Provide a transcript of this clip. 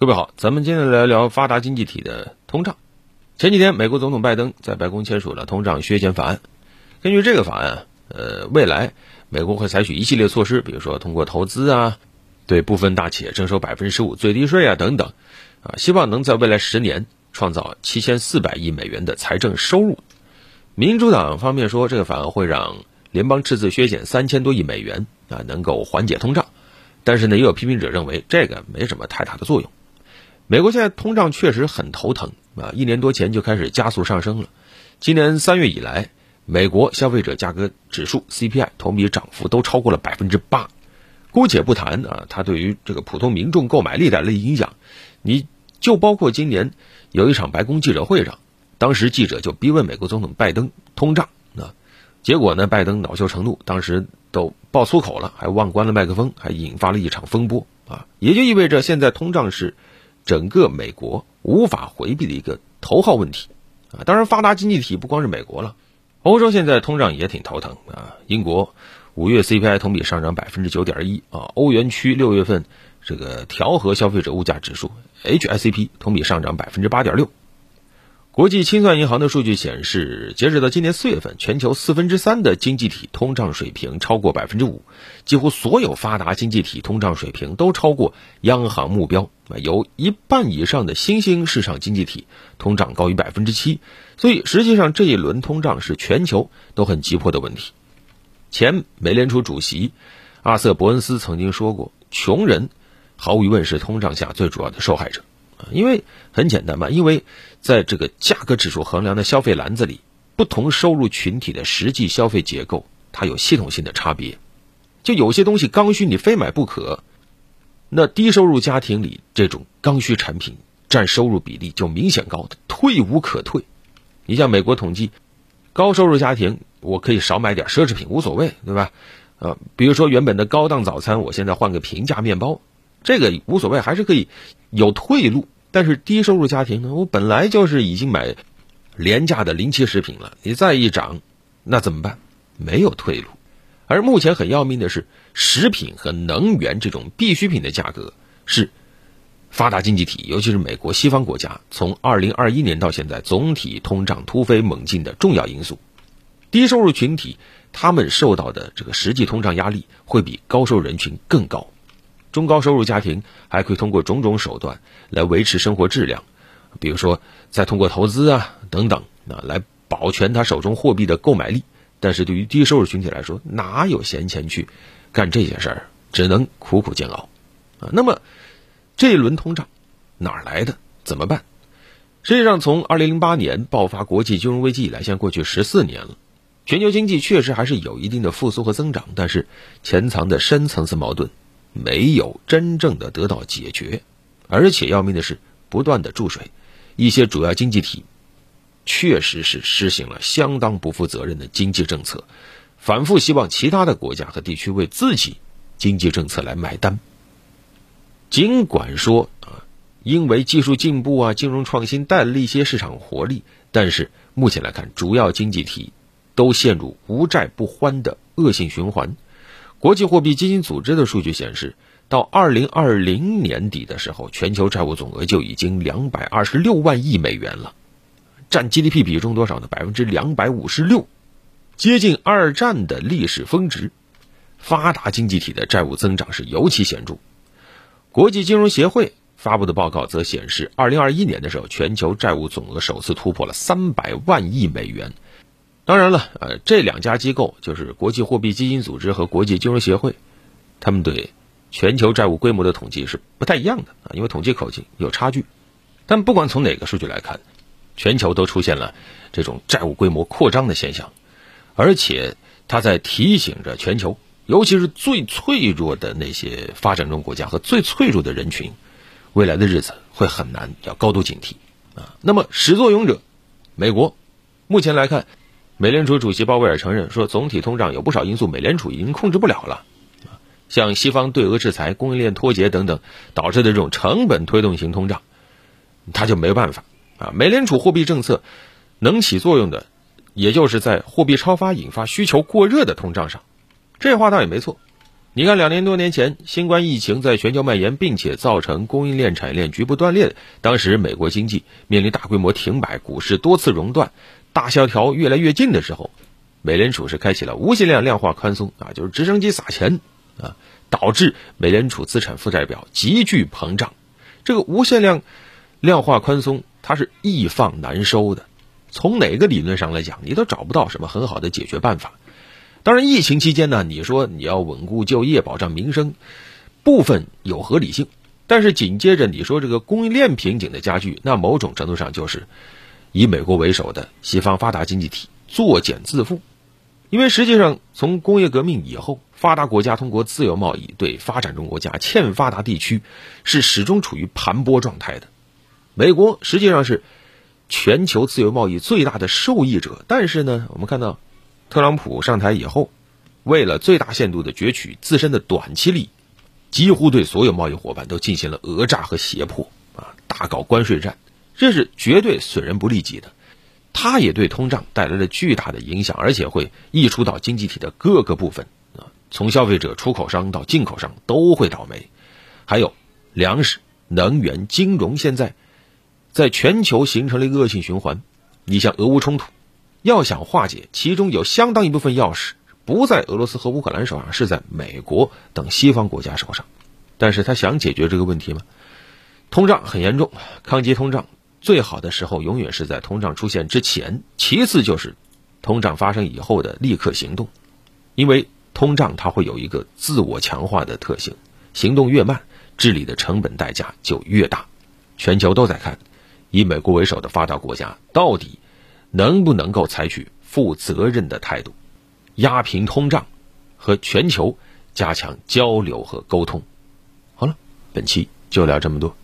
各位好，咱们今天来聊发达经济体的通胀。前几天，美国总统拜登在白宫签署了通胀削减法案。根据这个法案，呃，未来美国会采取一系列措施，比如说通过投资啊，对部分大企业征收百分之十五最低税啊等等，啊，希望能在未来十年创造七千四百亿美元的财政收入。民主党方面说，这个法案会让联邦赤字削减三千多亿美元啊，能够缓解通胀。但是呢，也有批评者认为这个没什么太大的作用。美国现在通胀确实很头疼啊，一年多前就开始加速上升了。今年三月以来，美国消费者价格指数 CPI 同比涨幅都超过了百分之八。姑且不谈啊，它对于这个普通民众购买力带来的影响，你就包括今年有一场白宫记者会上，当时记者就逼问美国总统拜登通胀啊，结果呢，拜登恼羞成怒，当时都爆粗口了，还忘关了麦克风，还引发了一场风波啊，也就意味着现在通胀是。整个美国无法回避的一个头号问题啊！当然，发达经济体不光是美国了，欧洲现在通胀也挺头疼啊。英国五月 CPI 同比上涨百分之九点一啊，欧元区六月份这个调和消费者物价指数 HICP 同比上涨百分之八点六。国际清算银行的数据显示，截止到今年四月份，全球四分之三的经济体通胀水平超过百分之五，几乎所有发达经济体通胀水平都超过央行目标。有一半以上的新兴市场经济体通胀高于百分之七，所以实际上这一轮通胀是全球都很急迫的问题。前美联储主席阿瑟·伯恩斯曾经说过：“穷人毫无疑问是通胀下最主要的受害者。”因为很简单嘛，因为在这个价格指数衡量的消费篮子里，不同收入群体的实际消费结构它有系统性的差别。就有些东西刚需你非买不可，那低收入家庭里这种刚需产品占收入比例就明显高退无可退。你像美国统计，高收入家庭我可以少买点奢侈品无所谓，对吧？呃，比如说原本的高档早餐，我现在换个平价面包。这个无所谓，还是可以有退路。但是低收入家庭呢，我本来就是已经买廉价的临期食品了，你再一涨，那怎么办？没有退路。而目前很要命的是，食品和能源这种必需品的价格是发达经济体，尤其是美国西方国家，从二零二一年到现在总体通胀突飞猛进的重要因素。低收入群体他们受到的这个实际通胀压力会比高收入人群更高。中高收入家庭还可以通过种种手段来维持生活质量，比如说再通过投资啊等等啊来保全他手中货币的购买力。但是对于低收入群体来说，哪有闲钱去干这些事儿？只能苦苦煎熬啊。那么这一轮通胀哪儿来的？怎么办？实际上，从二零零八年爆发国际金融危机以来，现在过去十四年了，全球经济确实还是有一定的复苏和增长，但是潜藏的深层次矛盾。没有真正的得到解决，而且要命的是不断的注水，一些主要经济体确实是实行了相当不负责任的经济政策，反复希望其他的国家和地区为自己经济政策来买单。尽管说啊，因为技术进步啊、金融创新带来了一些市场活力，但是目前来看，主要经济体都陷入无债不欢的恶性循环。国际货币基金组织的数据显示，到二零二零年底的时候，全球债务总额就已经两百二十六万亿美元了，占 GDP 比重多少呢？百分之两百五十六，接近二战的历史峰值。发达经济体的债务增长是尤其显著。国际金融协会发布的报告则显示，二零二一年的时候，全球债务总额首次突破了三百万亿美元。当然了，呃，这两家机构就是国际货币基金组织和国际金融协会，他们对全球债务规模的统计是不太一样的啊，因为统计口径有差距。但不管从哪个数据来看，全球都出现了这种债务规模扩张的现象，而且它在提醒着全球，尤其是最脆弱的那些发展中国家和最脆弱的人群，未来的日子会很难，要高度警惕啊。那么始作俑者，美国，目前来看。美联储主席鲍威尔承认说，总体通胀有不少因素，美联储已经控制不了了。像西方对俄制裁、供应链脱节等等导致的这种成本推动型通胀，他就没办法啊。美联储货币政策能起作用的，也就是在货币超发引发需求过热的通胀上。这话倒也没错，你看，两年多年前，新冠疫情在全球蔓延，并且造成供应链、产业链局部断裂，当时美国经济面临大规模停摆，股市多次熔断，大萧条越来越近的时候，美联储是开启了无限量量化宽松啊，就是直升机撒钱啊，导致美联储资产负债表急剧膨胀。这个无限量量化宽松，它是易放难收的，从哪个理论上来讲，你都找不到什么很好的解决办法。当然，疫情期间呢，你说你要稳固就业、保障民生，部分有合理性。但是紧接着你说这个供应链瓶颈的加剧，那某种程度上就是以美国为首的西方发达经济体作茧自缚。因为实际上从工业革命以后，发达国家通过自由贸易对发展中国家、欠发达地区是始终处于盘剥状态的。美国实际上是全球自由贸易最大的受益者，但是呢，我们看到。特朗普上台以后，为了最大限度的攫取自身的短期利益，几乎对所有贸易伙伴都进行了讹诈和胁迫，啊，大搞关税战，这是绝对损人不利己的。他也对通胀带来了巨大的影响，而且会溢出到经济体的各个部分，啊，从消费者、出口商到进口商都会倒霉。还有粮食、能源、金融，现在在全球形成了恶性循环。你像俄乌冲突。要想化解，其中有相当一部分钥匙不在俄罗斯和乌克兰手上，是在美国等西方国家手上。但是他想解决这个问题吗？通胀很严重，抗击通胀最好的时候永远是在通胀出现之前，其次就是通胀发生以后的立刻行动。因为通胀它会有一个自我强化的特性，行动越慢，治理的成本代价就越大。全球都在看，以美国为首的发达国家到底。能不能够采取负责任的态度，压平通胀，和全球加强交流和沟通？好了，本期就聊这么多。